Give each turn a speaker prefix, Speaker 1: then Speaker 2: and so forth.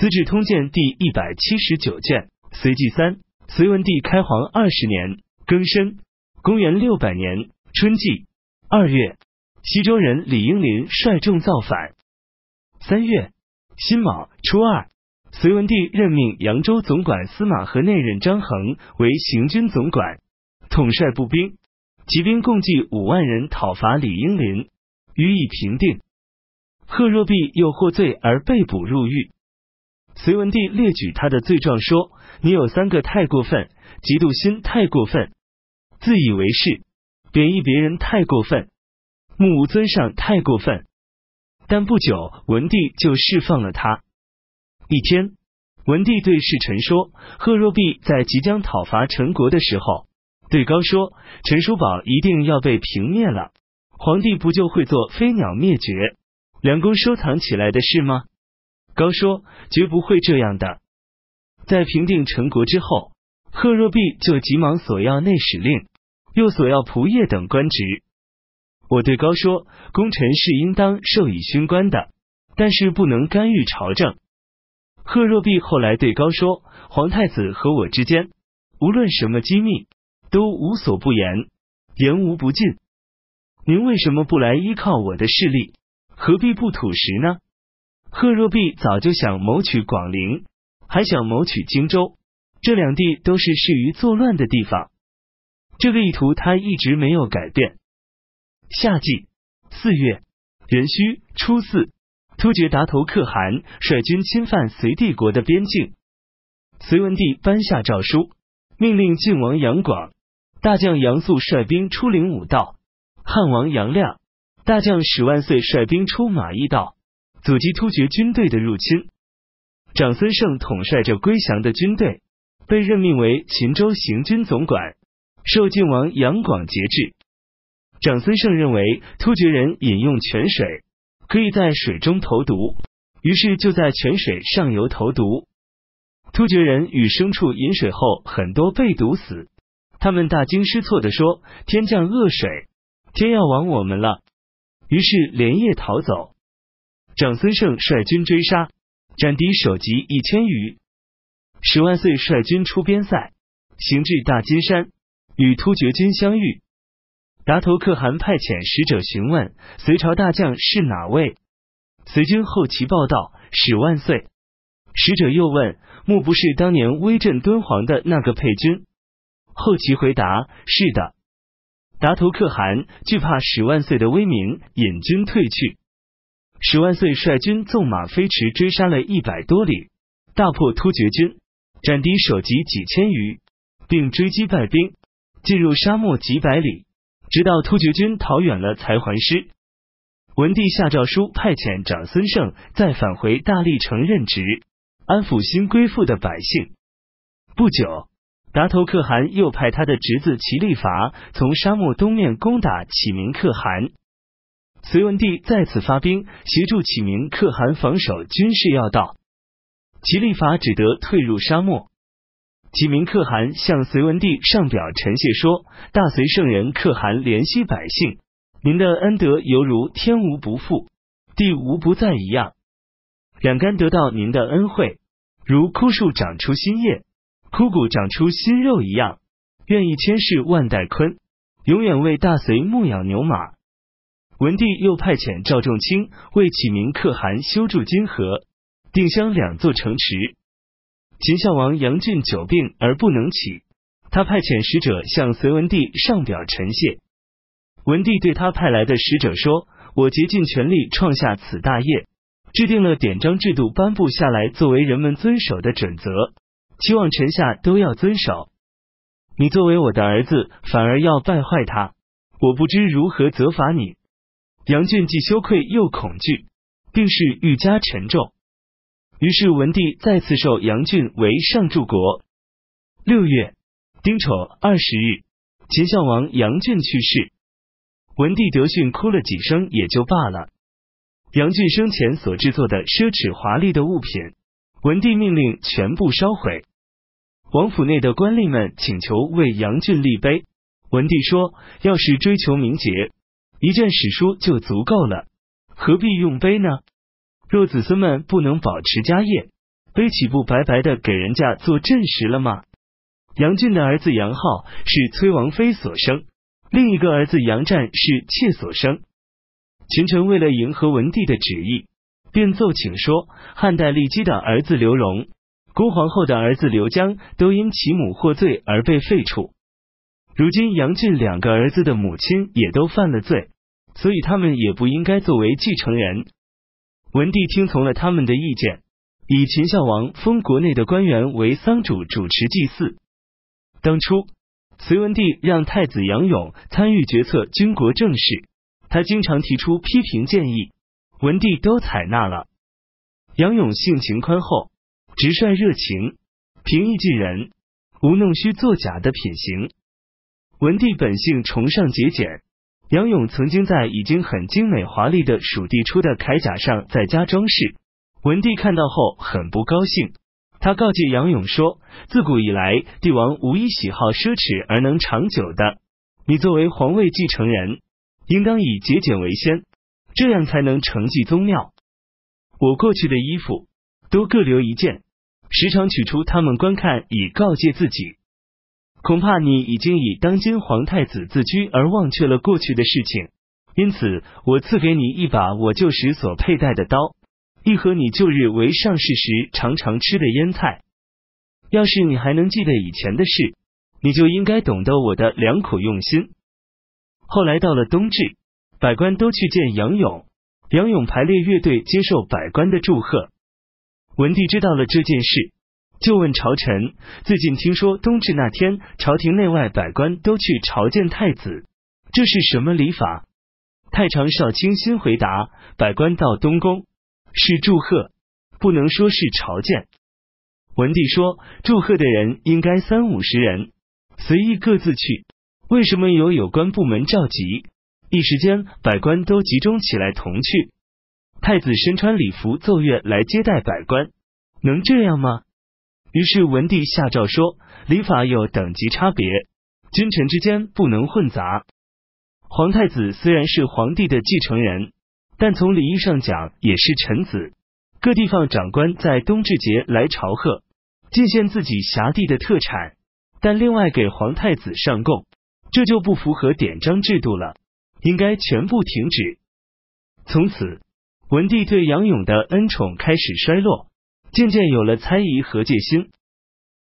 Speaker 1: 资治通鉴》第一百七十九卷，隋纪三，隋文帝开皇二十年庚申，公元六百年春季二月，西周人李英林率众造反。三月辛卯初二，隋文帝任命扬州总管司马和内任张衡为行军总管，统帅步兵，骑兵共计五万人讨伐李英林，予以平定。贺若弼又获罪而被捕入狱。隋文帝列举他的罪状说：“你有三个太过分，嫉妒心太过分，自以为是，贬义别人太过分，目无尊上太过分。”但不久，文帝就释放了他。一天，文帝对侍臣说：“贺若弼在即将讨伐陈国的时候，对高说：‘陈叔宝一定要被平灭了，皇帝不就会做飞鸟灭绝，梁公收藏起来的事吗？’”高说：“绝不会这样的。”在平定陈国之后，贺若弼就急忙索要内史令，又索要仆射等官职。我对高说：“功臣是应当授以勋官的，但是不能干预朝政。”贺若弼后来对高说：“皇太子和我之间，无论什么机密，都无所不言，言无不尽。您为什么不来依靠我的势力？何必不吐实呢？”贺若弼早就想谋取广陵，还想谋取荆州，这两地都是适于作乱的地方。这个意图他一直没有改变。夏季四月壬戌初四，突厥达头可汗率军侵犯隋帝国的边境，隋文帝颁下诏书，命令晋王杨广、大将杨素率兵出灵武道，汉王杨亮、大将史万岁率兵出马邑道。阻击突厥军队的入侵，长孙晟统帅着归降的军队，被任命为秦州行军总管，受晋王杨广节制。长孙晟认为突厥人饮用泉水可以在水中投毒，于是就在泉水上游投毒。突厥人与牲畜饮水后，很多被毒死，他们大惊失措的说：“天降恶水，天要亡我们了。”于是连夜逃走。长孙晟率军追杀，斩敌首级一千余。十万岁率军出边塞，行至大金山，与突厥军相遇。达头可汗派遣使者询问隋朝大将是哪位。隋军后旗报道：“史万岁。”使者又问：“莫不是当年威震敦煌的那个沛军？”后旗回答：“是的。”达头可汗惧怕史万岁的威名，引军退去。十万岁率军纵马飞驰，追杀了一百多里，大破突厥军，斩敌首级几千余，并追击败兵，进入沙漠几百里，直到突厥军逃远了才还师。文帝下诏书，派遣长孙晟再返回大历城任职，安抚新归附的百姓。不久，达头可汗又派他的侄子齐力伐从沙漠东面攻打启明可汗。隋文帝再次发兵协助启明可汗防守军事要道，齐立法只得退入沙漠。启明可汗向隋文帝上表陈谢说：“大隋圣人可汗怜惜百姓，您的恩德犹如天无不复，地无不在一样。两干得到您的恩惠，如枯树长出新叶，枯骨长出新肉一样。愿意千世万代坤，永远为大隋牧养牛马。”文帝又派遣赵仲卿为启明可汗修筑金河、定襄两座城池。秦孝王杨俊久病而不能起，他派遣使者向隋文帝上表陈谢。文帝对他派来的使者说：“我竭尽全力创下此大业，制定了典章制度，颁布下来作为人们遵守的准则，期望臣下都要遵守。你作为我的儿子，反而要败坏他，我不知如何责罚你。”杨俊既羞愧又恐惧，病势愈加沉重。于是文帝再次授杨俊为上柱国。六月丁丑二十日，秦孝王杨俊去世。文帝得讯，哭了几声也就罢了。杨俊生前所制作的奢侈华丽的物品，文帝命令全部烧毁。王府内的官吏们请求为杨俊立碑，文帝说：“要是追求名节。”一卷史书就足够了，何必用碑呢？若子孙们不能保持家业，碑岂不白白的给人家做证实了吗？杨俊的儿子杨浩是崔王妃所生，另一个儿子杨战是妾所生。群臣为了迎合文帝的旨意，便奏请说，汉代骊姬的儿子刘荣、恭皇后的儿子刘江都因其母获罪而被废黜。如今杨俊两个儿子的母亲也都犯了罪，所以他们也不应该作为继承人。文帝听从了他们的意见，以秦孝王封国内的官员为丧主，主持祭祀。当初隋文帝让太子杨勇参与决策军国政事。他经常提出批评建议，文帝都采纳了。杨勇性情宽厚，直率热情，平易近人，无弄虚作假的品行。文帝本性崇尚节俭，杨勇曾经在已经很精美华丽的蜀地出的铠甲上再加装饰。文帝看到后很不高兴，他告诫杨勇说：“自古以来，帝王无一喜好奢侈而能长久的。你作为皇位继承人。”应当以节俭为先，这样才能承继宗庙。我过去的衣服都各留一件，时常取出他们观看，以告诫自己。恐怕你已经以当今皇太子自居，而忘却了过去的事情。因此，我赐给你一把我旧时所佩戴的刀，一盒你旧日为上士时常常吃的腌菜。要是你还能记得以前的事，你就应该懂得我的良苦用心。后来到了冬至，百官都去见杨勇，杨勇排列乐队接受百官的祝贺。文帝知道了这件事，就问朝臣：“最近听说冬至那天，朝廷内外百官都去朝见太子，这是什么礼法？”太常少卿心回答：“百官到东宫是祝贺，不能说是朝见。”文帝说：“祝贺的人应该三五十人，随意各自去。”为什么有有关部门召集，一时间百官都集中起来同去？太子身穿礼服奏乐来接待百官，能这样吗？于是文帝下诏说，礼法有等级差别，君臣之间不能混杂。皇太子虽然是皇帝的继承人，但从礼仪上讲也是臣子。各地方长官在冬至节来朝贺，进献自己辖地的特产，但另外给皇太子上贡。这就不符合典章制度了，应该全部停止。从此，文帝对杨勇的恩宠开始衰落，渐渐有了猜疑和戒心。